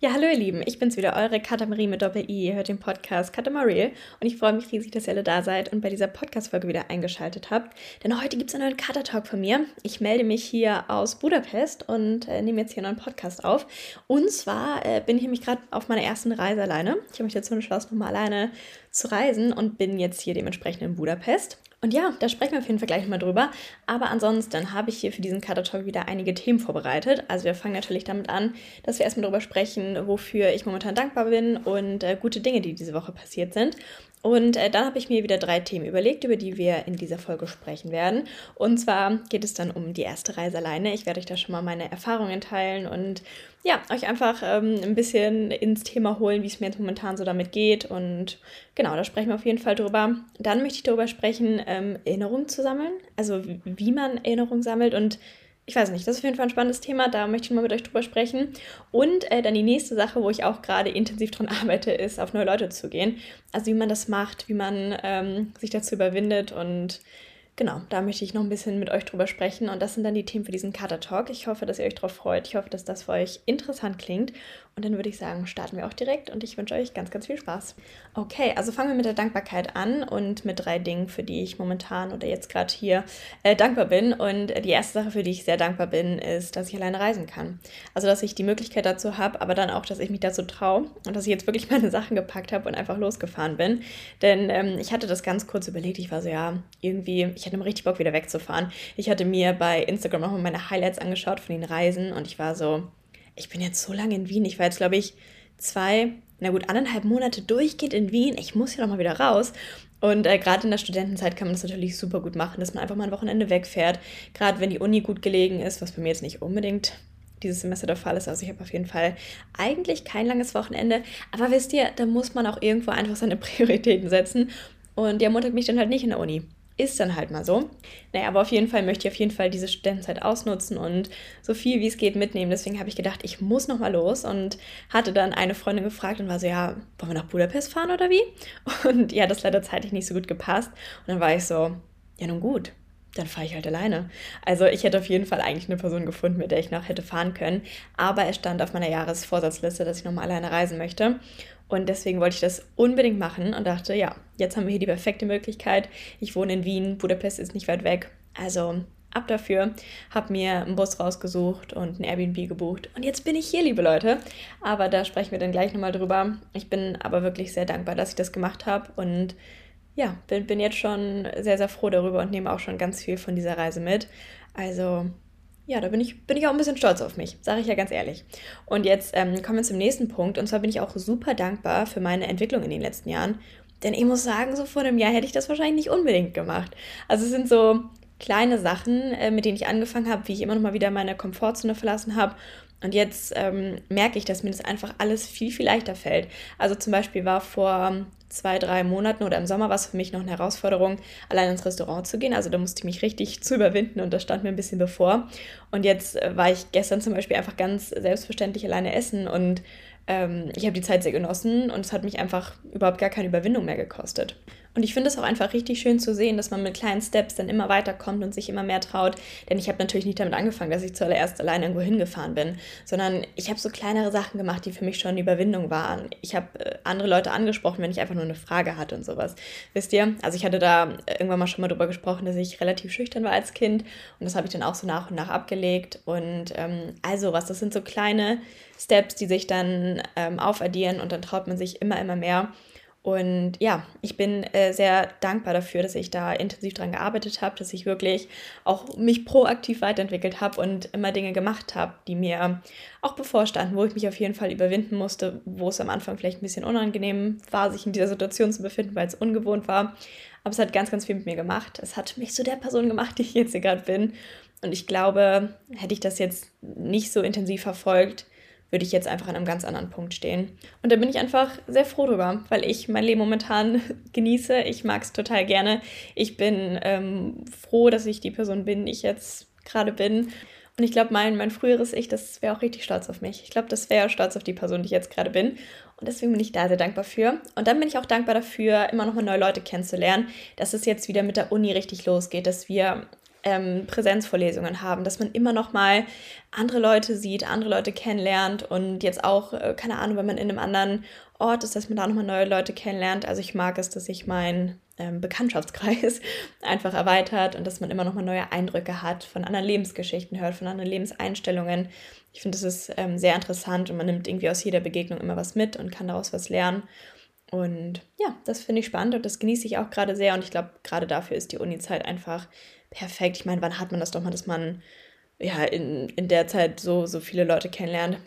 Ja, hallo ihr Lieben, ich bin's wieder, eure Katamarie mit Doppel-I. Ihr hört den Podcast Katamarie und ich freue mich riesig, dass ihr alle da seid und bei dieser Podcast-Folge wieder eingeschaltet habt. Denn heute gibt's einen neuen Kater-Talk von mir. Ich melde mich hier aus Budapest und äh, nehme jetzt hier einen neuen Podcast auf. Und zwar äh, bin ich nämlich gerade auf meiner ersten Reise alleine. Ich habe mich dazu entschlossen, nochmal alleine zu reisen und bin jetzt hier dementsprechend in Budapest. Und ja, da sprechen wir auf jeden Fall gleich mal drüber. Aber ansonsten habe ich hier für diesen Kater Talk wieder einige Themen vorbereitet. Also wir fangen natürlich damit an, dass wir erstmal darüber sprechen, wofür ich momentan dankbar bin und äh, gute Dinge, die diese Woche passiert sind. Und äh, dann habe ich mir wieder drei Themen überlegt, über die wir in dieser Folge sprechen werden. Und zwar geht es dann um die erste Reise alleine. Ich werde euch da schon mal meine Erfahrungen teilen und ja, euch einfach ähm, ein bisschen ins Thema holen, wie es mir jetzt momentan so damit geht. Und genau, da sprechen wir auf jeden Fall drüber. Dann möchte ich darüber sprechen, ähm, Erinnerungen zu sammeln. Also wie man Erinnerungen sammelt und ich weiß nicht, das ist auf jeden Fall ein spannendes Thema, da möchte ich mal mit euch drüber sprechen. Und äh, dann die nächste Sache, wo ich auch gerade intensiv dran arbeite, ist, auf neue Leute zu gehen. Also wie man das macht, wie man ähm, sich dazu überwindet und genau, da möchte ich noch ein bisschen mit euch drüber sprechen. Und das sind dann die Themen für diesen Kater Talk. Ich hoffe, dass ihr euch darauf freut. Ich hoffe, dass das für euch interessant klingt. Und dann würde ich sagen, starten wir auch direkt und ich wünsche euch ganz, ganz viel Spaß. Okay, also fangen wir mit der Dankbarkeit an und mit drei Dingen, für die ich momentan oder jetzt gerade hier äh, dankbar bin. Und die erste Sache, für die ich sehr dankbar bin, ist, dass ich alleine reisen kann. Also, dass ich die Möglichkeit dazu habe, aber dann auch, dass ich mich dazu traue und dass ich jetzt wirklich meine Sachen gepackt habe und einfach losgefahren bin. Denn ähm, ich hatte das ganz kurz überlegt. Ich war so, ja, irgendwie, ich hatte immer richtig Bock, wieder wegzufahren. Ich hatte mir bei Instagram auch mal meine Highlights angeschaut von den Reisen und ich war so, ich bin jetzt so lange in Wien. Ich war jetzt, glaube ich, zwei, na gut, anderthalb Monate durchgeht in Wien. Ich muss hier nochmal wieder raus. Und äh, gerade in der Studentenzeit kann man das natürlich super gut machen, dass man einfach mal ein Wochenende wegfährt. Gerade wenn die Uni gut gelegen ist, was bei mir jetzt nicht unbedingt dieses Semester der Fall ist. Also ich habe auf jeden Fall eigentlich kein langes Wochenende. Aber wisst ihr, da muss man auch irgendwo einfach seine Prioritäten setzen. Und der Montag mich dann halt nicht in der Uni ist dann halt mal so. Naja, aber auf jeden Fall möchte ich auf jeden Fall diese Studentenzeit ausnutzen und so viel wie es geht mitnehmen. Deswegen habe ich gedacht, ich muss noch mal los und hatte dann eine Freundin gefragt und war so, ja, wollen wir nach Budapest fahren oder wie? Und ja, das leider zeitlich nicht so gut gepasst. Und dann war ich so, ja nun gut, dann fahre ich halt alleine. Also ich hätte auf jeden Fall eigentlich eine Person gefunden, mit der ich noch hätte fahren können. Aber es stand auf meiner Jahresvorsatzliste, dass ich nochmal alleine reisen möchte. Und deswegen wollte ich das unbedingt machen und dachte, ja, jetzt haben wir hier die perfekte Möglichkeit. Ich wohne in Wien, Budapest ist nicht weit weg. Also ab dafür, habe mir einen Bus rausgesucht und ein Airbnb gebucht. Und jetzt bin ich hier, liebe Leute. Aber da sprechen wir dann gleich nochmal drüber. Ich bin aber wirklich sehr dankbar, dass ich das gemacht habe und ja, bin, bin jetzt schon sehr, sehr froh darüber und nehme auch schon ganz viel von dieser Reise mit. Also ja, da bin ich, bin ich auch ein bisschen stolz auf mich, sage ich ja ganz ehrlich. Und jetzt ähm, kommen wir zum nächsten Punkt. Und zwar bin ich auch super dankbar für meine Entwicklung in den letzten Jahren. Denn ich muss sagen, so vor einem Jahr hätte ich das wahrscheinlich nicht unbedingt gemacht. Also es sind so kleine Sachen, äh, mit denen ich angefangen habe, wie ich immer noch mal wieder meine Komfortzone verlassen habe. Und jetzt ähm, merke ich, dass mir das einfach alles viel, viel leichter fällt. Also zum Beispiel war vor zwei, drei Monaten oder im Sommer war es für mich noch eine Herausforderung, allein ins Restaurant zu gehen. Also da musste ich mich richtig zu überwinden und das stand mir ein bisschen bevor. Und jetzt äh, war ich gestern zum Beispiel einfach ganz selbstverständlich alleine essen und ähm, ich habe die Zeit sehr genossen und es hat mich einfach überhaupt gar keine Überwindung mehr gekostet. Und ich finde es auch einfach richtig schön zu sehen, dass man mit kleinen Steps dann immer weiterkommt und sich immer mehr traut. Denn ich habe natürlich nicht damit angefangen, dass ich zuallererst alleine irgendwo hingefahren bin, sondern ich habe so kleinere Sachen gemacht, die für mich schon eine Überwindung waren. Ich habe äh, andere Leute angesprochen, wenn ich einfach nur eine Frage hatte und sowas. Wisst ihr? Also ich hatte da irgendwann mal schon mal drüber gesprochen, dass ich relativ schüchtern war als Kind und das habe ich dann auch so nach und nach abgelegt. Und ähm, also was, das sind so kleine Steps, die sich dann ähm, aufaddieren und dann traut man sich immer, immer mehr. Und ja, ich bin äh, sehr dankbar dafür, dass ich da intensiv dran gearbeitet habe, dass ich wirklich auch mich proaktiv weiterentwickelt habe und immer Dinge gemacht habe, die mir auch bevorstanden, wo ich mich auf jeden Fall überwinden musste, wo es am Anfang vielleicht ein bisschen unangenehm war, sich in dieser Situation zu befinden, weil es ungewohnt war. Aber es hat ganz, ganz viel mit mir gemacht. Es hat mich zu der Person gemacht, die ich jetzt hier gerade bin. Und ich glaube, hätte ich das jetzt nicht so intensiv verfolgt, würde ich jetzt einfach an einem ganz anderen Punkt stehen. Und da bin ich einfach sehr froh drüber, weil ich mein Leben momentan genieße. Ich mag es total gerne. Ich bin ähm, froh, dass ich die Person bin, die ich jetzt gerade bin. Und ich glaube, mein, mein früheres Ich, das wäre auch richtig stolz auf mich. Ich glaube, das wäre stolz auf die Person, die ich jetzt gerade bin. Und deswegen bin ich da sehr dankbar für. Und dann bin ich auch dankbar dafür, immer noch mal neue Leute kennenzulernen, dass es jetzt wieder mit der Uni richtig losgeht, dass wir ähm, Präsenzvorlesungen haben, dass man immer noch mal andere Leute sieht, andere Leute kennenlernt und jetzt auch, äh, keine Ahnung, wenn man in einem anderen Ort ist, dass man da nochmal neue Leute kennenlernt. Also ich mag es, dass sich mein ähm, Bekanntschaftskreis einfach erweitert und dass man immer nochmal neue Eindrücke hat, von anderen Lebensgeschichten hört, von anderen Lebenseinstellungen. Ich finde, das ist ähm, sehr interessant und man nimmt irgendwie aus jeder Begegnung immer was mit und kann daraus was lernen. Und ja, das finde ich spannend und das genieße ich auch gerade sehr. Und ich glaube, gerade dafür ist die Uni-Zeit einfach perfekt. Ich meine, wann hat man das doch mal, dass man ja in, in der Zeit so, so viele Leute kennenlernt?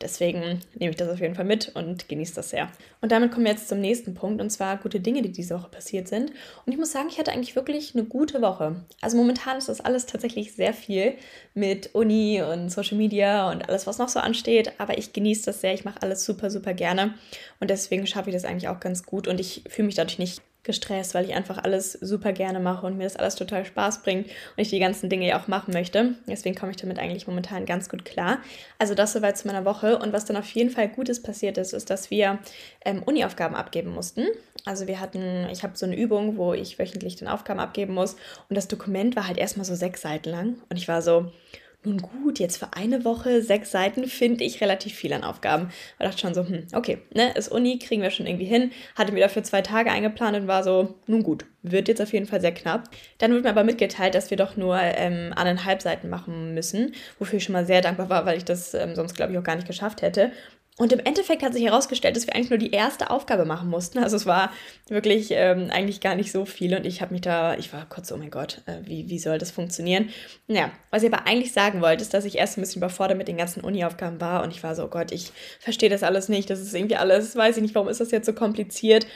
Deswegen nehme ich das auf jeden Fall mit und genieße das sehr. Und damit kommen wir jetzt zum nächsten Punkt und zwar gute Dinge, die diese Woche passiert sind. Und ich muss sagen, ich hatte eigentlich wirklich eine gute Woche. Also momentan ist das alles tatsächlich sehr viel mit Uni und Social Media und alles, was noch so ansteht. Aber ich genieße das sehr. Ich mache alles super, super gerne. Und deswegen schaffe ich das eigentlich auch ganz gut. Und ich fühle mich dadurch nicht gestresst, weil ich einfach alles super gerne mache und mir das alles total Spaß bringt und ich die ganzen Dinge ja auch machen möchte. Deswegen komme ich damit eigentlich momentan ganz gut klar. Also das soweit zu meiner Woche. Und was dann auf jeden Fall Gutes passiert ist, ist, dass wir ähm, Uni-Aufgaben abgeben mussten. Also wir hatten, ich habe so eine Übung, wo ich wöchentlich den Aufgaben abgeben muss. Und das Dokument war halt erstmal so sechs Seiten lang. Und ich war so, nun gut, jetzt für eine Woche sechs Seiten finde ich relativ viel an Aufgaben. Und dachte schon so, hm, okay, ne, ist Uni, kriegen wir schon irgendwie hin. Hatte mir dafür zwei Tage eingeplant und war so, nun gut, wird jetzt auf jeden Fall sehr knapp. Dann wird mir aber mitgeteilt, dass wir doch nur ähm, anderthalb Seiten machen müssen, wofür ich schon mal sehr dankbar war, weil ich das ähm, sonst, glaube ich, auch gar nicht geschafft hätte. Und im Endeffekt hat sich herausgestellt, dass wir eigentlich nur die erste Aufgabe machen mussten. Also es war wirklich ähm, eigentlich gar nicht so viel und ich habe mich da, ich war kurz, oh mein Gott, äh, wie, wie soll das funktionieren? Naja, was ich aber eigentlich sagen wollte, ist, dass ich erst ein bisschen überfordert mit den ganzen Uni-Aufgaben war und ich war so, oh Gott, ich verstehe das alles nicht, das ist irgendwie alles, weiß ich nicht, warum ist das jetzt so kompliziert?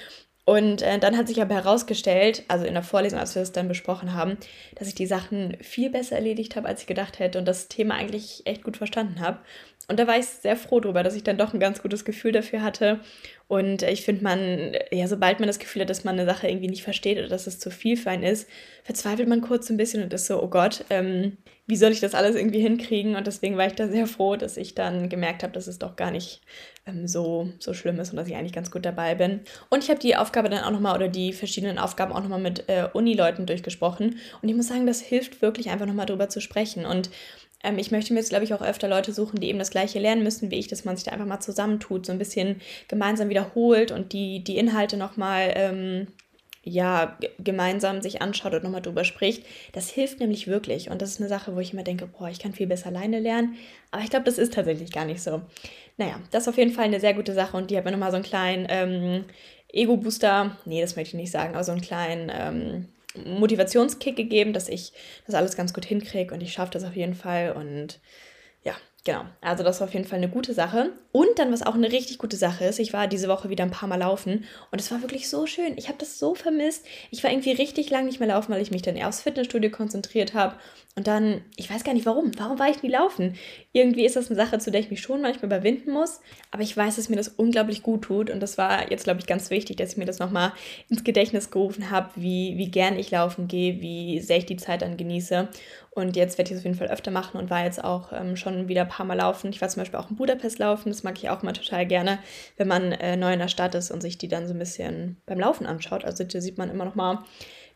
Und äh, dann hat sich aber herausgestellt, also in der Vorlesung, als wir das dann besprochen haben, dass ich die Sachen viel besser erledigt habe, als ich gedacht hätte und das Thema eigentlich echt gut verstanden habe. Und da war ich sehr froh drüber, dass ich dann doch ein ganz gutes Gefühl dafür hatte. Und ich finde, man, ja, sobald man das Gefühl hat, dass man eine Sache irgendwie nicht versteht oder dass es zu viel für einen ist, verzweifelt man kurz ein bisschen und ist so, oh Gott, ähm, wie soll ich das alles irgendwie hinkriegen? Und deswegen war ich da sehr froh, dass ich dann gemerkt habe, dass es doch gar nicht ähm, so, so schlimm ist und dass ich eigentlich ganz gut dabei bin. Und ich habe die Aufgabe dann auch nochmal oder die verschiedenen Aufgaben auch nochmal mit äh, Uni-Leuten durchgesprochen. Und ich muss sagen, das hilft wirklich einfach nochmal drüber zu sprechen. Und ähm, ich möchte mir jetzt, glaube ich, auch öfter Leute suchen, die eben das Gleiche lernen müssen wie ich, dass man sich da einfach mal zusammentut, so ein bisschen gemeinsam wiederholt und die, die Inhalte nochmal ähm, ja, gemeinsam sich anschaut und nochmal drüber spricht. Das hilft nämlich wirklich. Und das ist eine Sache, wo ich immer denke, boah, ich kann viel besser alleine lernen. Aber ich glaube, das ist tatsächlich gar nicht so. Naja, das ist auf jeden Fall eine sehr gute Sache und die hat mir nochmal so einen kleinen ähm, Ego-Booster, nee, das möchte ich nicht sagen, aber so einen kleinen ähm, Motivationskick gegeben, dass ich das alles ganz gut hinkriege und ich schaffe das auf jeden Fall. Und ja, Genau, also das war auf jeden Fall eine gute Sache. Und dann, was auch eine richtig gute Sache ist, ich war diese Woche wieder ein paar Mal laufen und es war wirklich so schön. Ich habe das so vermisst. Ich war irgendwie richtig lang nicht mehr laufen, weil ich mich dann eher aufs Fitnessstudio konzentriert habe. Und dann, ich weiß gar nicht warum. Warum war ich nie laufen? Irgendwie ist das eine Sache, zu der ich mich schon manchmal überwinden muss. Aber ich weiß, dass mir das unglaublich gut tut. Und das war jetzt, glaube ich, ganz wichtig, dass ich mir das nochmal ins Gedächtnis gerufen habe, wie, wie gern ich laufen gehe, wie sehr ich die Zeit dann genieße. Und jetzt werde ich es auf jeden Fall öfter machen und war jetzt auch ähm, schon wieder ein paar Mal laufen. Ich war zum Beispiel auch in Budapest laufen. Das mag ich auch mal total gerne, wenn man äh, neu in der Stadt ist und sich die dann so ein bisschen beim Laufen anschaut. Also da sieht man immer noch mal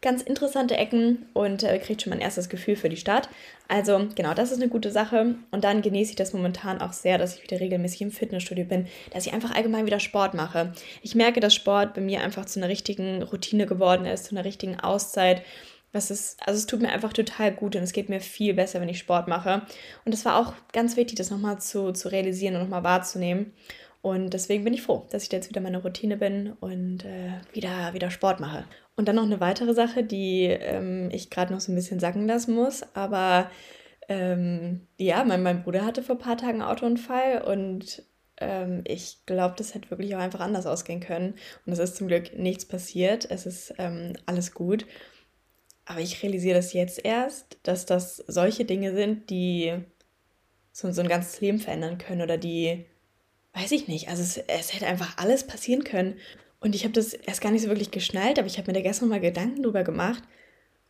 ganz interessante Ecken und äh, kriegt schon mein erstes Gefühl für die Stadt. Also genau, das ist eine gute Sache. Und dann genieße ich das momentan auch sehr, dass ich wieder regelmäßig im Fitnessstudio bin, dass ich einfach allgemein wieder Sport mache. Ich merke, dass Sport bei mir einfach zu einer richtigen Routine geworden ist, zu einer richtigen Auszeit was ist, also es tut mir einfach total gut und es geht mir viel besser, wenn ich Sport mache. Und es war auch ganz wichtig, das nochmal zu, zu realisieren und nochmal wahrzunehmen. Und deswegen bin ich froh, dass ich jetzt wieder meine Routine bin und äh, wieder, wieder Sport mache. Und dann noch eine weitere Sache, die ähm, ich gerade noch so ein bisschen sacken lassen muss. Aber ähm, ja, mein, mein Bruder hatte vor ein paar Tagen einen Autounfall und ähm, ich glaube, das hätte wirklich auch einfach anders ausgehen können. Und es ist zum Glück nichts passiert. Es ist ähm, alles gut. Aber ich realisiere das jetzt erst, dass das solche Dinge sind, die so, so ein ganzes Leben verändern können oder die, weiß ich nicht, also es, es hätte einfach alles passieren können. Und ich habe das erst gar nicht so wirklich geschnallt, aber ich habe mir da gestern mal Gedanken drüber gemacht.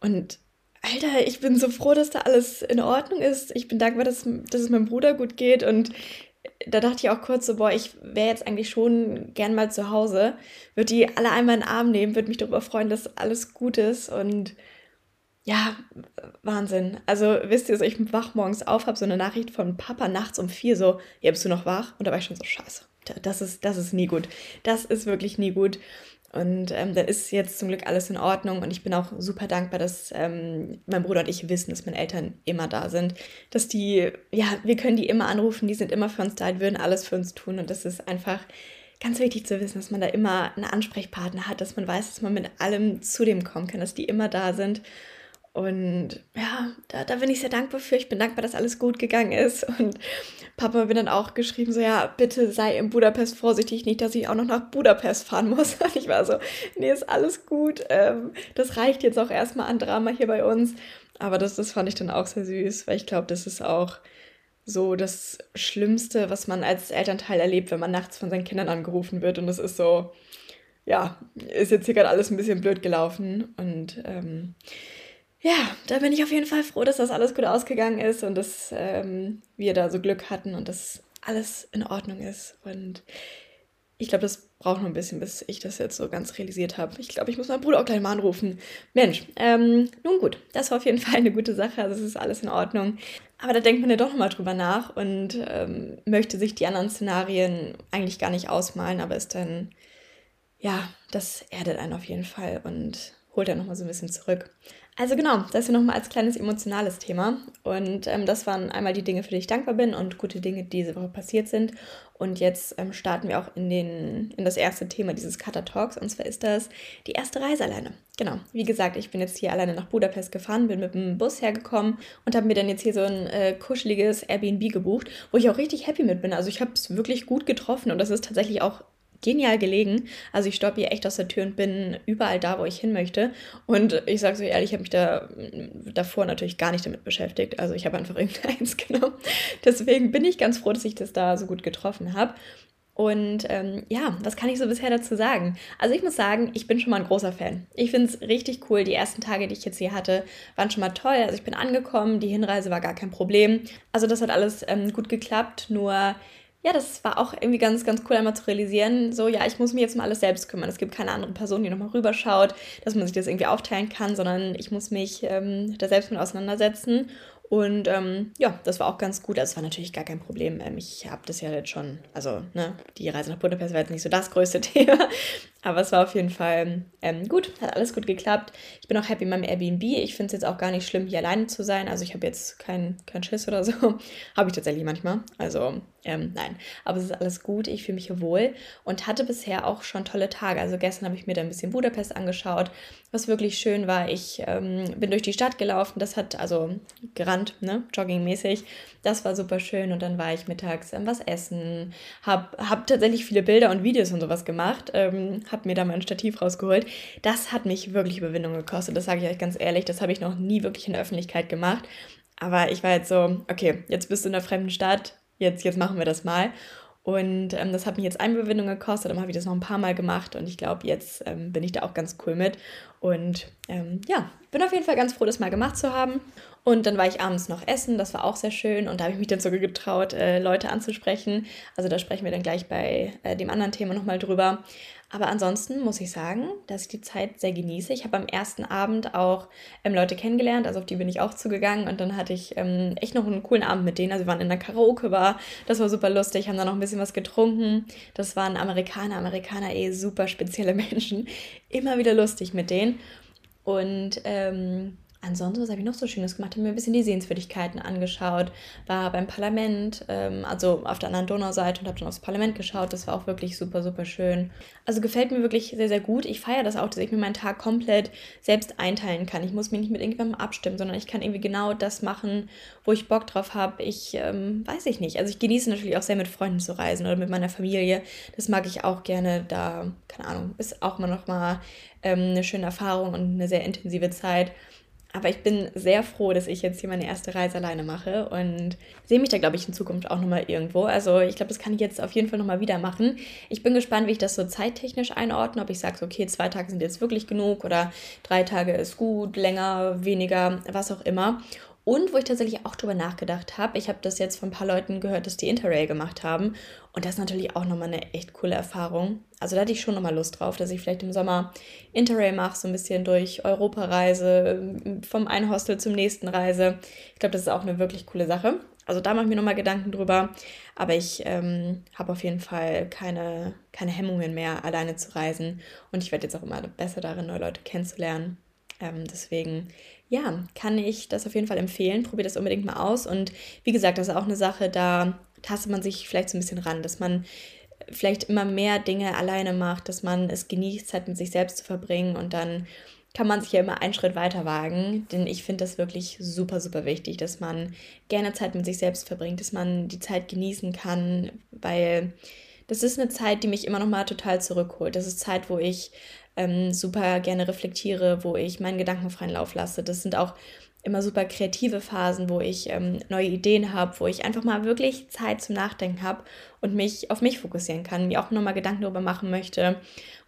Und Alter, ich bin so froh, dass da alles in Ordnung ist. Ich bin dankbar, dass, dass es meinem Bruder gut geht. Und da dachte ich auch kurz so, boah, ich wäre jetzt eigentlich schon gern mal zu Hause. Würde die alle einmal in den Arm nehmen, würde mich darüber freuen, dass alles gut ist. Und ja, Wahnsinn. Also wisst ihr, so ich wach morgens auf, habe so eine Nachricht von Papa nachts um vier, so, ja, bist du noch wach? Und da war ich schon so, scheiße, das ist, das ist nie gut. Das ist wirklich nie gut. Und ähm, dann ist jetzt zum Glück alles in Ordnung und ich bin auch super dankbar, dass ähm, mein Bruder und ich wissen, dass meine Eltern immer da sind. Dass die, ja, wir können die immer anrufen, die sind immer für uns da, die würden alles für uns tun und das ist einfach ganz wichtig zu wissen, dass man da immer einen Ansprechpartner hat, dass man weiß, dass man mit allem zu dem kommen kann, dass die immer da sind. Und ja, da, da bin ich sehr dankbar für. Ich bin dankbar, dass alles gut gegangen ist. Und Papa mir dann auch geschrieben, so ja, bitte sei in Budapest vorsichtig, nicht, dass ich auch noch nach Budapest fahren muss. Und ich war so, nee, ist alles gut. Ähm, das reicht jetzt auch erstmal an Drama hier bei uns. Aber das, das fand ich dann auch sehr süß, weil ich glaube, das ist auch so das Schlimmste, was man als Elternteil erlebt, wenn man nachts von seinen Kindern angerufen wird. Und das ist so, ja, ist jetzt hier gerade alles ein bisschen blöd gelaufen. Und ähm, ja, da bin ich auf jeden Fall froh, dass das alles gut ausgegangen ist und dass ähm, wir da so Glück hatten und dass alles in Ordnung ist. Und ich glaube, das braucht noch ein bisschen, bis ich das jetzt so ganz realisiert habe. Ich glaube, ich muss meinen Bruder auch gleich mal anrufen. Mensch, ähm, nun gut, das war auf jeden Fall eine gute Sache. Also es ist alles in Ordnung. Aber da denkt man ja doch nochmal drüber nach und ähm, möchte sich die anderen Szenarien eigentlich gar nicht ausmalen, aber ist dann, ja, das erdet einen auf jeden Fall und holt dann nochmal so ein bisschen zurück. Also genau, das ja nochmal als kleines emotionales Thema. Und ähm, das waren einmal die Dinge, für die ich dankbar bin und gute Dinge, die diese Woche passiert sind. Und jetzt ähm, starten wir auch in, den, in das erste Thema dieses Cutter Talks. Und zwar ist das die erste Reise alleine. Genau, wie gesagt, ich bin jetzt hier alleine nach Budapest gefahren, bin mit dem Bus hergekommen und habe mir dann jetzt hier so ein äh, kuscheliges Airbnb gebucht, wo ich auch richtig happy mit bin. Also ich habe es wirklich gut getroffen und das ist tatsächlich auch genial gelegen. Also ich stoppe hier echt aus der Tür und bin überall da, wo ich hin möchte. Und ich sage so ehrlich, ich habe mich da davor natürlich gar nicht damit beschäftigt. Also ich habe einfach irgendeins genommen. Deswegen bin ich ganz froh, dass ich das da so gut getroffen habe. Und ähm, ja, was kann ich so bisher dazu sagen? Also ich muss sagen, ich bin schon mal ein großer Fan. Ich finde es richtig cool. Die ersten Tage, die ich jetzt hier hatte, waren schon mal toll. Also ich bin angekommen, die Hinreise war gar kein Problem. Also das hat alles ähm, gut geklappt. Nur ja, das war auch irgendwie ganz, ganz cool, einmal zu realisieren, so, ja, ich muss mich jetzt mal alles selbst kümmern. Es gibt keine andere Person, die nochmal rüberschaut, dass man sich das irgendwie aufteilen kann, sondern ich muss mich ähm, da selbst mit auseinandersetzen. Und ähm, ja, das war auch ganz gut. Also es war natürlich gar kein Problem. Ähm, ich habe das ja jetzt schon, also ne, die Reise nach Budapest war jetzt nicht so das größte Thema. Aber es war auf jeden Fall ähm, gut, hat alles gut geklappt. Ich bin auch happy in meinem Airbnb. Ich finde es jetzt auch gar nicht schlimm, hier alleine zu sein. Also ich habe jetzt keinen kein Schiss oder so. habe ich tatsächlich manchmal. Also ähm, nein, aber es ist alles gut. Ich fühle mich hier wohl und hatte bisher auch schon tolle Tage. Also gestern habe ich mir da ein bisschen Budapest angeschaut, was wirklich schön war. Ich ähm, bin durch die Stadt gelaufen. Das hat also gerannt, ne, joggingmäßig. Das war super schön und dann war ich mittags ähm, was essen. Habe hab tatsächlich viele Bilder und Videos und sowas gemacht. Ähm, habe mir da mein Stativ rausgeholt. Das hat mich wirklich Überwindung gekostet. Das sage ich euch ganz ehrlich. Das habe ich noch nie wirklich in der Öffentlichkeit gemacht. Aber ich war jetzt so, okay, jetzt bist du in einer fremden Stadt jetzt, jetzt machen wir das mal. Und ähm, das hat mich jetzt eine Überwindung gekostet, dann habe ich das noch ein paar Mal gemacht und ich glaube, jetzt ähm, bin ich da auch ganz cool mit. Und ähm, ja, bin auf jeden Fall ganz froh, das mal gemacht zu haben. Und dann war ich abends noch essen, das war auch sehr schön. Und da habe ich mich dann sogar getraut, äh, Leute anzusprechen. Also da sprechen wir dann gleich bei äh, dem anderen Thema nochmal drüber. Aber ansonsten muss ich sagen, dass ich die Zeit sehr genieße. Ich habe am ersten Abend auch ähm, Leute kennengelernt, also auf die bin ich auch zugegangen und dann hatte ich ähm, echt noch einen coolen Abend mit denen. Also wir waren in der Karaoke-Bar, das war super lustig, haben da noch ein bisschen was getrunken. Das waren Amerikaner, Amerikaner eh super spezielle Menschen. Immer wieder lustig mit denen. Und ähm, Ansonsten, was habe ich noch so Schönes gemacht? Habe mir ein bisschen die Sehenswürdigkeiten angeschaut, war beim Parlament, ähm, also auf der anderen Donauseite und habe dann aufs Parlament geschaut. Das war auch wirklich super, super schön. Also gefällt mir wirklich sehr, sehr gut. Ich feiere das auch, dass ich mir meinen Tag komplett selbst einteilen kann. Ich muss mich nicht mit irgendjemandem abstimmen, sondern ich kann irgendwie genau das machen, wo ich Bock drauf habe. Ich ähm, weiß ich nicht. Also ich genieße natürlich auch sehr mit Freunden zu reisen oder mit meiner Familie. Das mag ich auch gerne. Da, keine Ahnung, ist auch mal ähm, eine schöne Erfahrung und eine sehr intensive Zeit. Aber ich bin sehr froh, dass ich jetzt hier meine erste Reise alleine mache und sehe mich da, glaube ich, in Zukunft auch nochmal irgendwo. Also ich glaube, das kann ich jetzt auf jeden Fall nochmal wieder machen. Ich bin gespannt, wie ich das so zeittechnisch einordne, ob ich sage, okay, zwei Tage sind jetzt wirklich genug oder drei Tage ist gut, länger, weniger, was auch immer. Und wo ich tatsächlich auch drüber nachgedacht habe, ich habe das jetzt von ein paar Leuten gehört, dass die Interrail gemacht haben. Und das ist natürlich auch nochmal eine echt coole Erfahrung. Also da hatte ich schon nochmal Lust drauf, dass ich vielleicht im Sommer Interrail mache, so ein bisschen durch Europa reise, vom einen Hostel zum nächsten reise. Ich glaube, das ist auch eine wirklich coole Sache. Also da mache ich mir nochmal Gedanken drüber. Aber ich ähm, habe auf jeden Fall keine, keine Hemmungen mehr, alleine zu reisen. Und ich werde jetzt auch immer besser darin, neue Leute kennenzulernen. Ähm, deswegen ja, kann ich das auf jeden Fall empfehlen. Probiert das unbedingt mal aus. Und wie gesagt, das ist auch eine Sache, da tastet man sich vielleicht so ein bisschen ran, dass man vielleicht immer mehr Dinge alleine macht, dass man es genießt, Zeit mit sich selbst zu verbringen und dann kann man sich ja immer einen Schritt weiter wagen, denn ich finde das wirklich super, super wichtig, dass man gerne Zeit mit sich selbst verbringt, dass man die Zeit genießen kann, weil das ist eine Zeit, die mich immer noch mal total zurückholt. Das ist Zeit, wo ich ähm, super gerne reflektiere, wo ich meinen Gedanken freien Lauf lasse. Das sind auch immer super kreative Phasen, wo ich ähm, neue Ideen habe, wo ich einfach mal wirklich Zeit zum Nachdenken habe und mich auf mich fokussieren kann, mir auch nochmal Gedanken darüber machen möchte,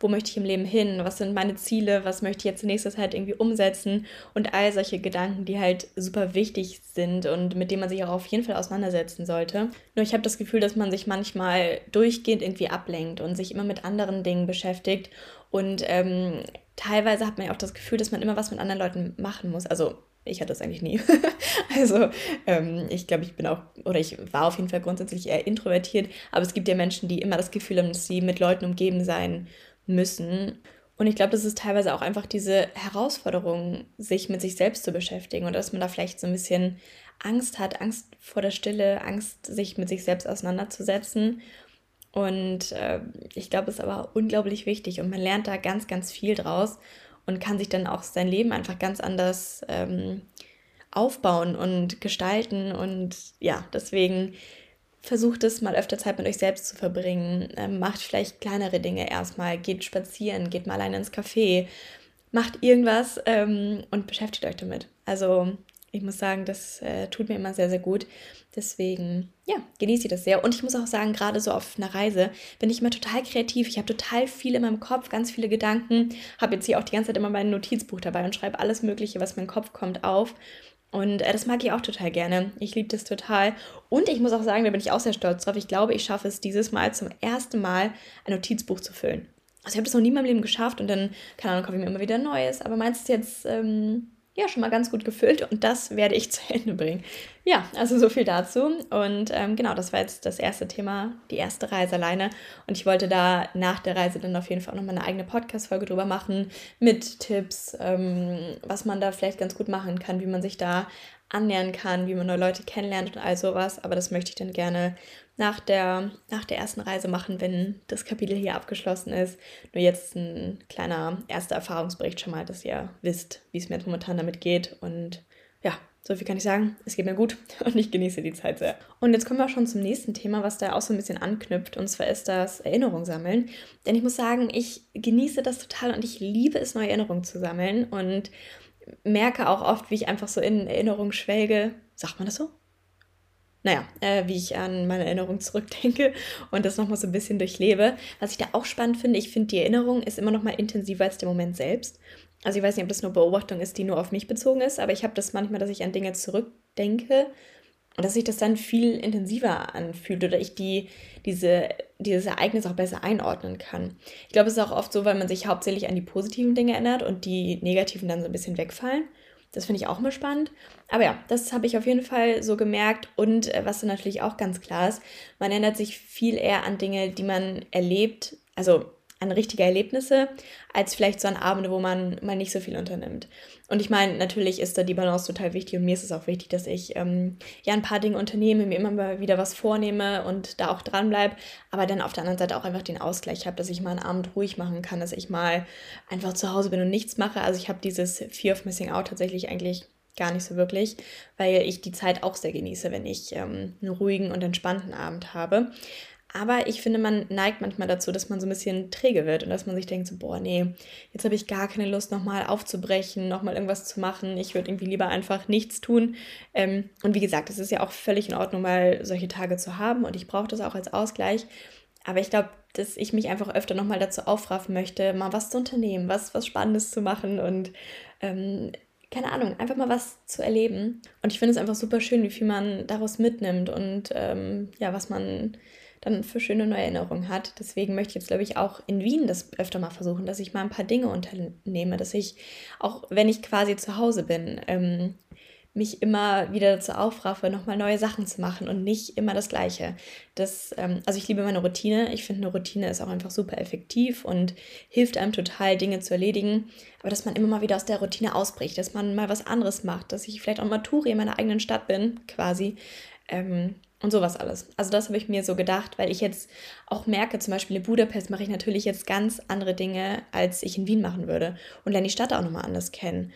wo möchte ich im Leben hin, was sind meine Ziele, was möchte ich jetzt in nächster Zeit irgendwie umsetzen und all solche Gedanken, die halt super wichtig sind und mit denen man sich auch auf jeden Fall auseinandersetzen sollte. Nur ich habe das Gefühl, dass man sich manchmal durchgehend irgendwie ablenkt und sich immer mit anderen Dingen beschäftigt und ähm, teilweise hat man ja auch das Gefühl, dass man immer was mit anderen Leuten machen muss. Also ich hatte das eigentlich nie. also ähm, ich glaube, ich bin auch, oder ich war auf jeden Fall grundsätzlich eher introvertiert, aber es gibt ja Menschen, die immer das Gefühl haben, dass sie mit Leuten umgeben sein müssen. Und ich glaube, das ist teilweise auch einfach diese Herausforderung, sich mit sich selbst zu beschäftigen und dass man da vielleicht so ein bisschen Angst hat, Angst vor der Stille, Angst, sich mit sich selbst auseinanderzusetzen. Und äh, ich glaube, es ist aber unglaublich wichtig und man lernt da ganz, ganz viel draus und kann sich dann auch sein Leben einfach ganz anders ähm, aufbauen und gestalten. Und ja, deswegen versucht es mal öfter Zeit mit euch selbst zu verbringen. Ähm, macht vielleicht kleinere Dinge erstmal. Geht spazieren, geht mal alleine ins Café. Macht irgendwas ähm, und beschäftigt euch damit. Also ich muss sagen, das äh, tut mir immer sehr, sehr gut. Deswegen, ja, genieße ich das sehr. Und ich muss auch sagen, gerade so auf einer Reise bin ich immer total kreativ. Ich habe total viel in meinem Kopf, ganz viele Gedanken. Habe jetzt hier auch die ganze Zeit immer mein Notizbuch dabei und schreibe alles Mögliche, was in meinen Kopf kommt, auf. Und äh, das mag ich auch total gerne. Ich liebe das total. Und ich muss auch sagen, da bin ich auch sehr stolz drauf. Ich glaube, ich schaffe es dieses Mal zum ersten Mal, ein Notizbuch zu füllen. Also ich habe das noch nie in meinem Leben geschafft und dann, keine Ahnung, kaufe ich mir immer wieder Neues. Aber meins ist jetzt ähm, ja schon mal ganz gut gefüllt und das werde ich zu Ende bringen. Ja, also so viel dazu. Und ähm, genau, das war jetzt das erste Thema, die erste Reise alleine. Und ich wollte da nach der Reise dann auf jeden Fall auch nochmal eine eigene Podcast-Folge drüber machen mit Tipps, ähm, was man da vielleicht ganz gut machen kann, wie man sich da annähern kann, wie man neue Leute kennenlernt und all sowas. Aber das möchte ich dann gerne nach der, nach der ersten Reise machen, wenn das Kapitel hier abgeschlossen ist. Nur jetzt ein kleiner erster Erfahrungsbericht schon mal, dass ihr wisst, wie es mir jetzt momentan damit geht. Und ja, so viel kann ich sagen. Es geht mir gut und ich genieße die Zeit sehr. Und jetzt kommen wir auch schon zum nächsten Thema, was da auch so ein bisschen anknüpft. Und zwar ist das Erinnerung sammeln. Denn ich muss sagen, ich genieße das total und ich liebe es, neue Erinnerungen zu sammeln. Und merke auch oft, wie ich einfach so in Erinnerung schwelge. Sagt man das so? Naja, äh, wie ich an meine Erinnerung zurückdenke und das nochmal so ein bisschen durchlebe. Was ich da auch spannend finde, ich finde, die Erinnerung ist immer nochmal intensiver als der Moment selbst. Also ich weiß nicht, ob das nur Beobachtung ist, die nur auf mich bezogen ist, aber ich habe das manchmal, dass ich an Dinge zurückdenke und dass sich das dann viel intensiver anfühlt oder ich die, diese, dieses Ereignis auch besser einordnen kann. Ich glaube, es ist auch oft so, weil man sich hauptsächlich an die positiven Dinge erinnert und die negativen dann so ein bisschen wegfallen. Das finde ich auch immer spannend. Aber ja, das habe ich auf jeden Fall so gemerkt. Und äh, was dann natürlich auch ganz klar ist, man erinnert sich viel eher an Dinge, die man erlebt, also an richtige Erlebnisse, als vielleicht so an Abende, wo man mal nicht so viel unternimmt. Und ich meine, natürlich ist da die Balance total wichtig und mir ist es auch wichtig, dass ich ähm, ja ein paar Dinge unternehme, mir immer mal wieder was vornehme und da auch dranbleibe, aber dann auf der anderen Seite auch einfach den Ausgleich habe, dass ich mal einen Abend ruhig machen kann, dass ich mal einfach zu Hause bin und nichts mache. Also ich habe dieses Fear of Missing Out tatsächlich eigentlich gar nicht so wirklich, weil ich die Zeit auch sehr genieße, wenn ich ähm, einen ruhigen und entspannten Abend habe. Aber ich finde, man neigt manchmal dazu, dass man so ein bisschen träge wird und dass man sich denkt, so, boah, nee, jetzt habe ich gar keine Lust, nochmal aufzubrechen, nochmal irgendwas zu machen. Ich würde irgendwie lieber einfach nichts tun. Ähm, und wie gesagt, es ist ja auch völlig in Ordnung, mal solche Tage zu haben und ich brauche das auch als Ausgleich. Aber ich glaube, dass ich mich einfach öfter nochmal dazu aufraffen möchte, mal was zu unternehmen, was, was Spannendes zu machen und ähm, keine Ahnung, einfach mal was zu erleben. Und ich finde es einfach super schön, wie viel man daraus mitnimmt und ähm, ja, was man dann für schöne neue Erinnerungen hat. Deswegen möchte ich jetzt, glaube ich, auch in Wien das öfter mal versuchen, dass ich mal ein paar Dinge unternehme, dass ich, auch wenn ich quasi zu Hause bin, ähm, mich immer wieder dazu aufraffe, nochmal neue Sachen zu machen und nicht immer das Gleiche. Das, ähm, also ich liebe meine Routine. Ich finde, eine Routine ist auch einfach super effektiv und hilft einem total, Dinge zu erledigen. Aber dass man immer mal wieder aus der Routine ausbricht, dass man mal was anderes macht, dass ich vielleicht auch mal Touri in meiner eigenen Stadt bin, quasi. Ähm, und sowas alles. Also das habe ich mir so gedacht, weil ich jetzt auch merke, zum Beispiel in Budapest mache ich natürlich jetzt ganz andere Dinge, als ich in Wien machen würde. Und lerne die Stadt auch nochmal anders kennen.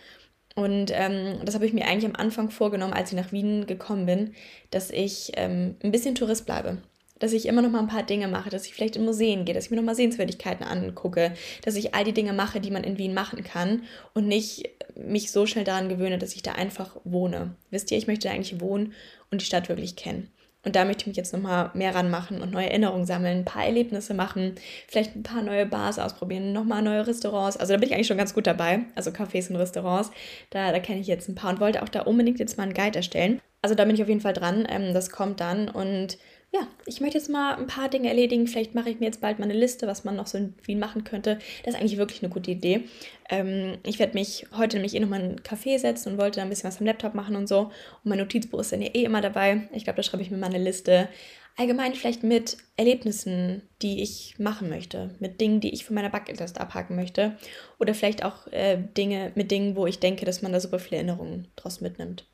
Und ähm, das habe ich mir eigentlich am Anfang vorgenommen, als ich nach Wien gekommen bin, dass ich ähm, ein bisschen Tourist bleibe. Dass ich immer noch mal ein paar Dinge mache, dass ich vielleicht in Museen gehe, dass ich mir noch mal Sehenswürdigkeiten angucke, dass ich all die Dinge mache, die man in Wien machen kann und nicht mich so schnell daran gewöhne, dass ich da einfach wohne. Wisst ihr, ich möchte da eigentlich wohnen und die Stadt wirklich kennen. Und da möchte ich mich jetzt nochmal mehr ranmachen und neue Erinnerungen sammeln, ein paar Erlebnisse machen, vielleicht ein paar neue Bars ausprobieren, nochmal neue Restaurants. Also da bin ich eigentlich schon ganz gut dabei. Also Cafés und Restaurants. Da, da kenne ich jetzt ein paar und wollte auch da unbedingt jetzt mal einen Guide erstellen. Also da bin ich auf jeden Fall dran. Ähm, das kommt dann und ja, ich möchte jetzt mal ein paar Dinge erledigen. Vielleicht mache ich mir jetzt bald mal eine Liste, was man noch so in Wien machen könnte. Das ist eigentlich wirklich eine gute Idee. Ähm, ich werde mich heute nämlich eh nochmal in einen Café setzen und wollte da ein bisschen was am Laptop machen und so. Und mein Notizbuch ist dann ja eh immer dabei. Ich glaube, da schreibe ich mir mal eine Liste. Allgemein vielleicht mit Erlebnissen, die ich machen möchte, mit Dingen, die ich von meiner Bucketlist abhaken möchte. Oder vielleicht auch äh, Dinge mit Dingen, wo ich denke, dass man da super viele Erinnerungen draus mitnimmt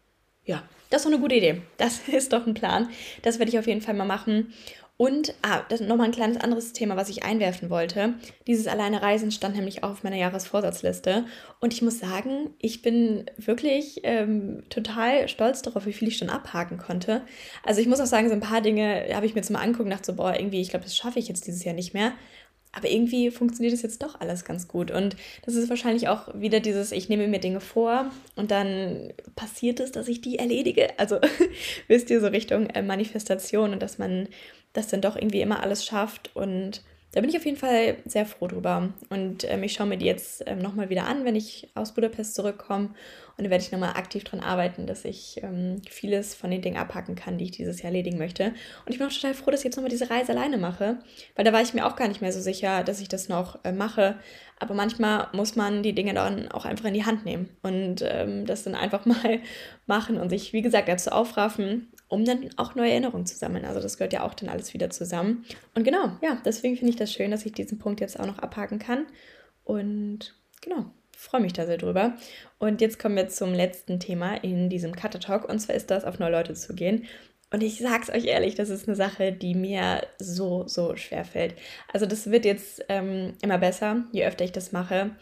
ja, das ist doch eine gute Idee. Das ist doch ein Plan. Das werde ich auf jeden Fall mal machen. Und, ah, das ist nochmal ein kleines anderes Thema, was ich einwerfen wollte. Dieses alleine Reisen stand nämlich auch auf meiner Jahresvorsatzliste. Und ich muss sagen, ich bin wirklich ähm, total stolz darauf, wie viel ich schon abhaken konnte. Also ich muss auch sagen, so ein paar Dinge habe ich mir jetzt mal angucken dachte so, boah, irgendwie, ich glaube, das schaffe ich jetzt dieses Jahr nicht mehr. Aber irgendwie funktioniert das jetzt doch alles ganz gut. Und das ist wahrscheinlich auch wieder dieses, ich nehme mir Dinge vor und dann passiert es, dass ich die erledige. Also wisst ihr, so Richtung äh, Manifestation und dass man das dann doch irgendwie immer alles schafft. Und da bin ich auf jeden Fall sehr froh drüber. Und ähm, ich schaue mir die jetzt ähm, nochmal wieder an, wenn ich aus Budapest zurückkomme. Und dann werde ich nochmal aktiv daran arbeiten, dass ich ähm, vieles von den Dingen abhacken kann, die ich dieses Jahr erledigen möchte. Und ich bin auch total froh, dass ich jetzt nochmal diese Reise alleine mache, weil da war ich mir auch gar nicht mehr so sicher, dass ich das noch äh, mache. Aber manchmal muss man die Dinge dann auch einfach in die Hand nehmen und ähm, das dann einfach mal machen und sich, wie gesagt, dazu aufraffen, um dann auch neue Erinnerungen zu sammeln. Also das gehört ja auch dann alles wieder zusammen. Und genau, ja, deswegen finde ich das schön, dass ich diesen Punkt jetzt auch noch abhaken kann. Und genau, freue mich da sehr drüber. Und jetzt kommen wir zum letzten Thema in diesem Cutter Talk. Und zwar ist das, auf neue Leute zu gehen. Und ich sag's euch ehrlich, das ist eine Sache, die mir so, so schwer fällt. Also das wird jetzt ähm, immer besser, je öfter ich das mache.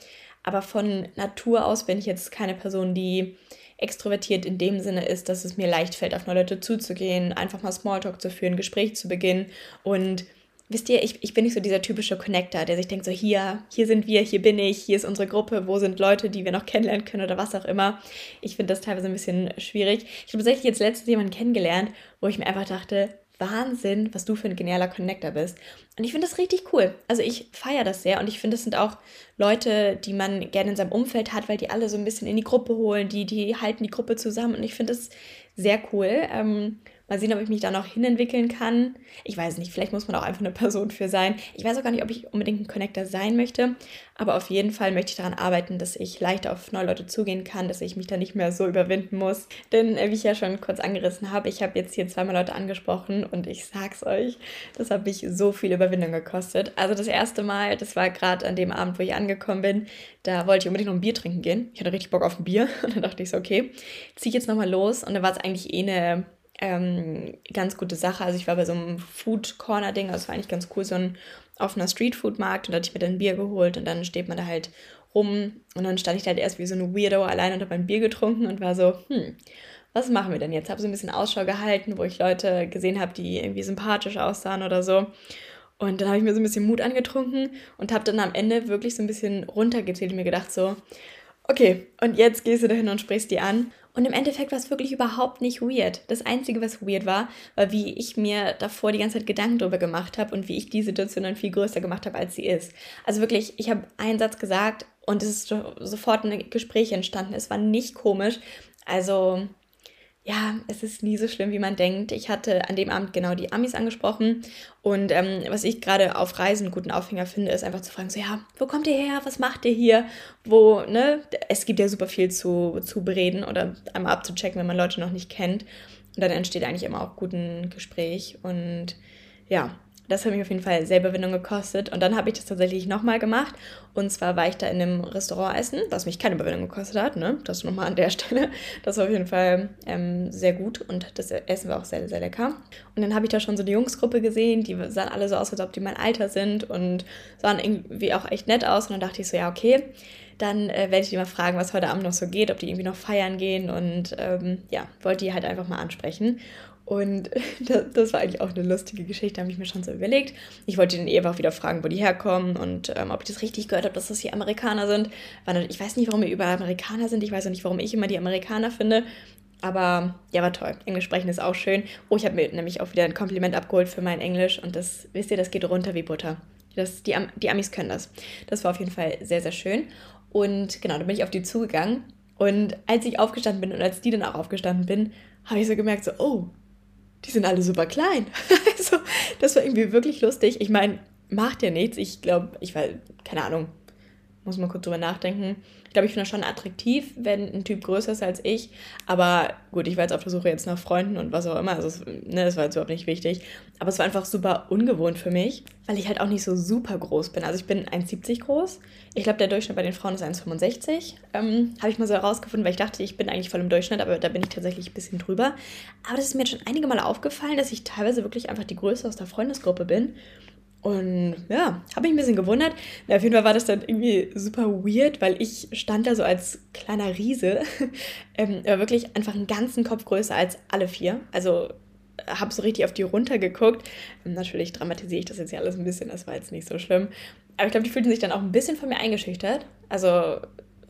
Aber von Natur aus bin ich jetzt keine Person, die extrovertiert in dem Sinne ist, dass es mir leicht fällt, auf neue Leute zuzugehen, einfach mal Smalltalk zu führen, Gespräch zu beginnen und wisst ihr, ich, ich bin nicht so dieser typische Connector, der sich denkt, so hier, hier sind wir, hier bin ich, hier ist unsere Gruppe, wo sind Leute, die wir noch kennenlernen können oder was auch immer. Ich finde das teilweise ein bisschen schwierig. Ich habe tatsächlich jetzt letztens jemanden kennengelernt, wo ich mir einfach dachte, Wahnsinn, was du für ein genialer Connector bist. Und ich finde das richtig cool. Also ich feiere das sehr und ich finde, es sind auch Leute, die man gerne in seinem Umfeld hat, weil die alle so ein bisschen in die Gruppe holen, die, die halten die Gruppe zusammen und ich finde das sehr cool. Ähm, Mal sehen, ob ich mich da noch hinentwickeln kann. Ich weiß nicht, vielleicht muss man auch einfach eine Person für sein. Ich weiß auch gar nicht, ob ich unbedingt ein Connector sein möchte. Aber auf jeden Fall möchte ich daran arbeiten, dass ich leichter auf neue Leute zugehen kann, dass ich mich da nicht mehr so überwinden muss. Denn äh, wie ich ja schon kurz angerissen habe, ich habe jetzt hier zweimal Leute angesprochen und ich sag's euch, das hat mich so viel Überwindung gekostet. Also das erste Mal, das war gerade an dem Abend, wo ich angekommen bin, da wollte ich unbedingt noch ein Bier trinken gehen. Ich hatte richtig Bock auf ein Bier und dann dachte ich so, okay, ziehe ich jetzt nochmal los und dann war es eigentlich eh eine ähm, ganz gute Sache. Also ich war bei so einem Food Corner Ding, also es war eigentlich ganz cool, so ein offener Streetfood Markt und da hatte ich mir dann ein Bier geholt und dann steht man da halt rum und dann stand ich da halt erst wie so eine Weirdo allein und habe ein Bier getrunken und war so, hm, was machen wir denn jetzt? Habe so ein bisschen Ausschau gehalten, wo ich Leute gesehen habe, die irgendwie sympathisch aussahen oder so. Und dann habe ich mir so ein bisschen Mut angetrunken und habe dann am Ende wirklich so ein bisschen runtergezählt und mir gedacht so, okay, und jetzt gehst du dahin und sprichst die an. Und im Endeffekt war es wirklich überhaupt nicht weird. Das Einzige, was weird war, war, wie ich mir davor die ganze Zeit Gedanken darüber gemacht habe und wie ich die Situation dann viel größer gemacht habe, als sie ist. Also wirklich, ich habe einen Satz gesagt und es ist sofort ein Gespräch entstanden. Es war nicht komisch. Also ja, es ist nie so schlimm, wie man denkt. Ich hatte an dem Abend genau die Amis angesprochen. Und ähm, was ich gerade auf Reisen einen guten Aufhänger finde, ist einfach zu fragen, so, ja, wo kommt ihr her? Was macht ihr hier? Wo, ne? Es gibt ja super viel zu, zu bereden oder einmal abzuchecken, wenn man Leute noch nicht kennt. Und dann entsteht eigentlich immer auch guten Gespräch. Und ja, das hat mich auf jeden Fall sehr Überwindung gekostet. Und dann habe ich das tatsächlich nochmal gemacht. Und zwar war ich da in einem Restaurant essen, was mich keine Überwindung gekostet hat. Ne? Das nochmal an der Stelle. Das war auf jeden Fall ähm, sehr gut und das Essen war auch sehr, sehr lecker. Und dann habe ich da schon so eine Jungsgruppe gesehen, die sahen alle so aus, als ob die mein Alter sind und sahen irgendwie auch echt nett aus. Und dann dachte ich so, ja, okay dann äh, werde ich die mal fragen, was heute Abend noch so geht, ob die irgendwie noch feiern gehen und ähm, ja, wollte die halt einfach mal ansprechen. Und das war eigentlich auch eine lustige Geschichte, habe ich mir schon so überlegt. Ich wollte den eh einfach wieder fragen, wo die herkommen und ähm, ob ich das richtig gehört habe, dass das hier Amerikaner sind. Ich weiß nicht, warum wir überall Amerikaner sind. Ich weiß auch nicht, warum ich immer die Amerikaner finde. Aber ja, war toll. Englisch sprechen ist auch schön. Oh, ich habe mir nämlich auch wieder ein Kompliment abgeholt für mein Englisch. Und das, wisst ihr, das geht runter wie Butter. Das, die, die Amis können das. Das war auf jeden Fall sehr, sehr schön. Und genau, da bin ich auf die zugegangen. Und als ich aufgestanden bin und als die dann auch aufgestanden bin, habe ich so gemerkt, so, oh, die sind alle super klein. also, das war irgendwie wirklich lustig. Ich meine, macht ja nichts. Ich glaube, ich war, keine Ahnung, muss mal kurz drüber nachdenken. Ich glaube, ich finde das schon attraktiv, wenn ein Typ größer ist als ich. Aber gut, ich war jetzt auf der Suche jetzt nach Freunden und was auch immer. Also, ne, das war jetzt überhaupt nicht wichtig. Aber es war einfach super ungewohnt für mich, weil ich halt auch nicht so super groß bin. Also, ich bin 1,70 groß. Ich glaube, der Durchschnitt bei den Frauen ist 1,65. Ähm, Habe ich mal so herausgefunden, weil ich dachte, ich bin eigentlich voll im Durchschnitt, aber da bin ich tatsächlich ein bisschen drüber. Aber das ist mir schon einige Male aufgefallen, dass ich teilweise wirklich einfach die Größte aus der Freundesgruppe bin. Und ja, habe mich ein bisschen gewundert. Na, auf jeden Fall war das dann irgendwie super weird, weil ich stand da so als kleiner Riese, ähm, wirklich einfach einen ganzen Kopf größer als alle vier. Also habe so richtig auf die runtergeguckt. Natürlich dramatisiere ich das jetzt ja alles ein bisschen, das war jetzt nicht so schlimm. Aber ich glaube, die fühlten sich dann auch ein bisschen von mir eingeschüchtert. Also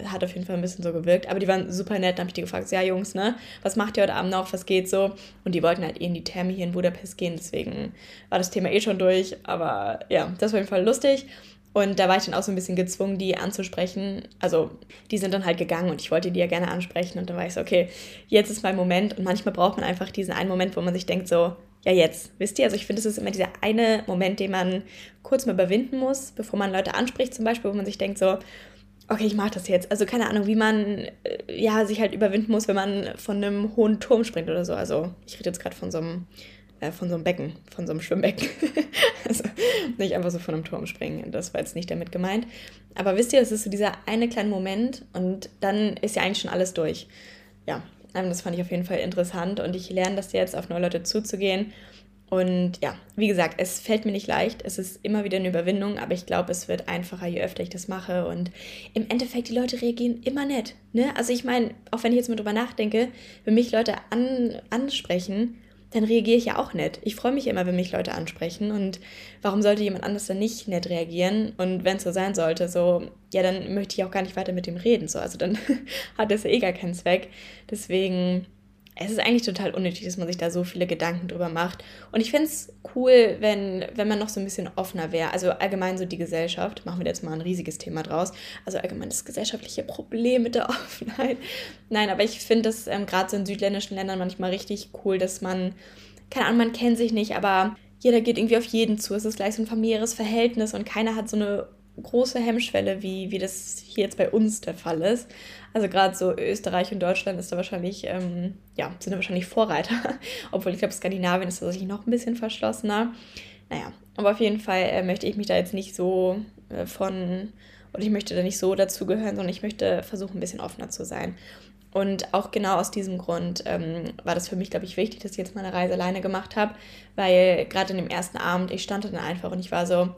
hat auf jeden Fall ein bisschen so gewirkt. Aber die waren super nett. Dann habe ich die gefragt, ja Jungs, ne, was macht ihr heute Abend noch, was geht so? Und die wollten halt eh in die Therme hier in Budapest gehen. Deswegen war das Thema eh schon durch. Aber ja, das war auf jeden Fall lustig. Und da war ich dann auch so ein bisschen gezwungen, die anzusprechen. Also, die sind dann halt gegangen und ich wollte die ja gerne ansprechen. Und dann war ich so, okay, jetzt ist mein Moment. Und manchmal braucht man einfach diesen einen Moment, wo man sich denkt, so, ja, jetzt. Wisst ihr? Also, ich finde, es ist immer dieser eine Moment, den man kurz mal überwinden muss, bevor man Leute anspricht, zum Beispiel, wo man sich denkt, so, okay, ich mache das jetzt. Also keine Ahnung, wie man äh, ja sich halt überwinden muss, wenn man von einem hohen Turm springt oder so. Also ich rede jetzt gerade von so einem äh, von so einem Becken, von so einem Schwimmbecken. also nicht einfach so von einem Turm springen. Das war jetzt nicht damit gemeint. Aber wisst ihr, es ist so dieser eine kleine Moment und dann ist ja eigentlich schon alles durch. Ja, ähm, das fand ich auf jeden Fall interessant und ich lerne das jetzt, auf neue Leute zuzugehen und ja, wie gesagt, es fällt mir nicht leicht. Es ist immer wieder eine Überwindung, aber ich glaube, es wird einfacher, je öfter ich das mache. Und im Endeffekt, die Leute reagieren immer nett. Ne? Also ich meine, auch wenn ich jetzt mal drüber nachdenke, wenn mich Leute an, ansprechen, dann reagiere ich ja auch nett. Ich freue mich immer, wenn mich Leute ansprechen. Und warum sollte jemand anders dann nicht nett reagieren? Und wenn es so sein sollte, so, ja, dann möchte ich auch gar nicht weiter mit dem reden. So, also dann hat das ja eh gar keinen Zweck. Deswegen es ist eigentlich total unnötig, dass man sich da so viele Gedanken drüber macht. Und ich finde es cool, wenn, wenn man noch so ein bisschen offener wäre. Also allgemein so die Gesellschaft, machen wir jetzt mal ein riesiges Thema draus. Also allgemein das gesellschaftliche Problem mit der Offenheit. Nein, aber ich finde das ähm, gerade so in südländischen Ländern manchmal richtig cool, dass man, keine Ahnung, man kennt sich nicht, aber jeder geht irgendwie auf jeden zu. Es ist gleich so ein familiäres Verhältnis und keiner hat so eine große Hemmschwelle, wie, wie das hier jetzt bei uns der Fall ist. Also gerade so Österreich und Deutschland ist da wahrscheinlich, ähm, ja, sind da wahrscheinlich Vorreiter. Obwohl ich glaube, Skandinavien ist tatsächlich noch ein bisschen verschlossener. Naja, aber auf jeden Fall äh, möchte ich mich da jetzt nicht so äh, von, oder ich möchte da nicht so dazugehören, sondern ich möchte versuchen, ein bisschen offener zu sein. Und auch genau aus diesem Grund ähm, war das für mich, glaube ich, wichtig, dass ich jetzt meine Reise alleine gemacht habe, weil gerade in dem ersten Abend, ich stand dann einfach und ich war so,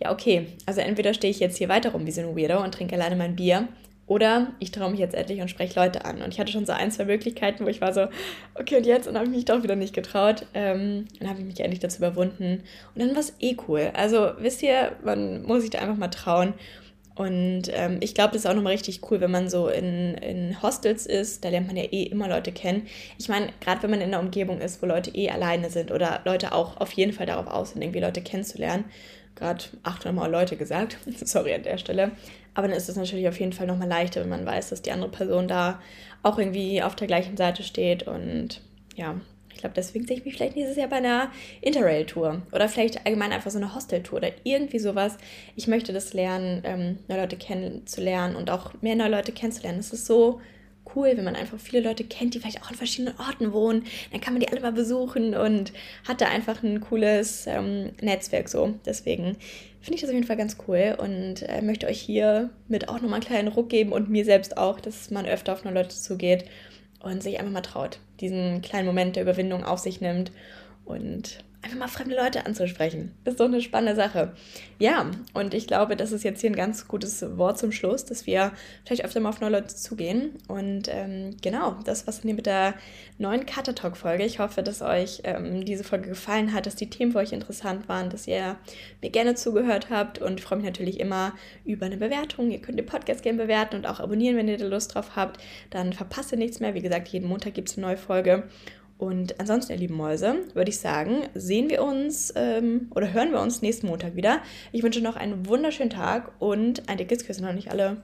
ja, okay, also entweder stehe ich jetzt hier weiter rum wie so ein Weirdo und trinke alleine mein Bier oder ich traue mich jetzt endlich und spreche Leute an. Und ich hatte schon so ein, zwei Möglichkeiten, wo ich war so, okay, und jetzt? Und habe ich mich doch wieder nicht getraut. Ähm, dann habe ich mich endlich dazu überwunden. Und dann war es eh cool. Also wisst ihr, man muss sich da einfach mal trauen. Und ähm, ich glaube, das ist auch nochmal richtig cool, wenn man so in, in Hostels ist. Da lernt man ja eh immer Leute kennen. Ich meine, gerade wenn man in einer Umgebung ist, wo Leute eh alleine sind oder Leute auch auf jeden Fall darauf aus sind, irgendwie Leute kennenzulernen. Gerade 800 Mal Leute gesagt. Sorry an der Stelle. Aber dann ist es natürlich auf jeden Fall nochmal leichter, wenn man weiß, dass die andere Person da auch irgendwie auf der gleichen Seite steht. Und ja, ich glaube, deswegen sehe ich mich vielleicht dieses Jahr bei einer Interrail-Tour oder vielleicht allgemein einfach so eine Hostel-Tour oder irgendwie sowas. Ich möchte das lernen, ähm, neue Leute kennenzulernen und auch mehr neue Leute kennenzulernen. Es ist so cool, wenn man einfach viele Leute kennt, die vielleicht auch an verschiedenen Orten wohnen. Dann kann man die alle mal besuchen und hat da einfach ein cooles ähm, Netzwerk so. Deswegen finde ich das auf jeden Fall ganz cool und äh, möchte euch hier mit auch nochmal einen kleinen Ruck geben und mir selbst auch, dass man öfter auf neue Leute zugeht und sich einfach mal traut, diesen kleinen Moment der Überwindung auf sich nimmt und einfach mal fremde Leute anzusprechen. Das ist so eine spannende Sache. Ja, und ich glaube, das ist jetzt hier ein ganz gutes Wort zum Schluss, dass wir vielleicht öfter mal auf neue Leute zugehen. Und ähm, genau, das war's hier mit der neuen Cutter Talk Folge. Ich hoffe, dass euch ähm, diese Folge gefallen hat, dass die Themen für euch interessant waren, dass ihr mir gerne zugehört habt und freue mich natürlich immer über eine Bewertung. Ihr könnt den Podcast gerne bewerten und auch abonnieren, wenn ihr da Lust drauf habt. Dann verpasst ihr nichts mehr. Wie gesagt, jeden Montag gibt es eine neue Folge. Und ansonsten, ihr lieben Mäuse, würde ich sagen, sehen wir uns ähm, oder hören wir uns nächsten Montag wieder. Ich wünsche noch einen wunderschönen Tag und ein dickes Küssen noch nicht alle.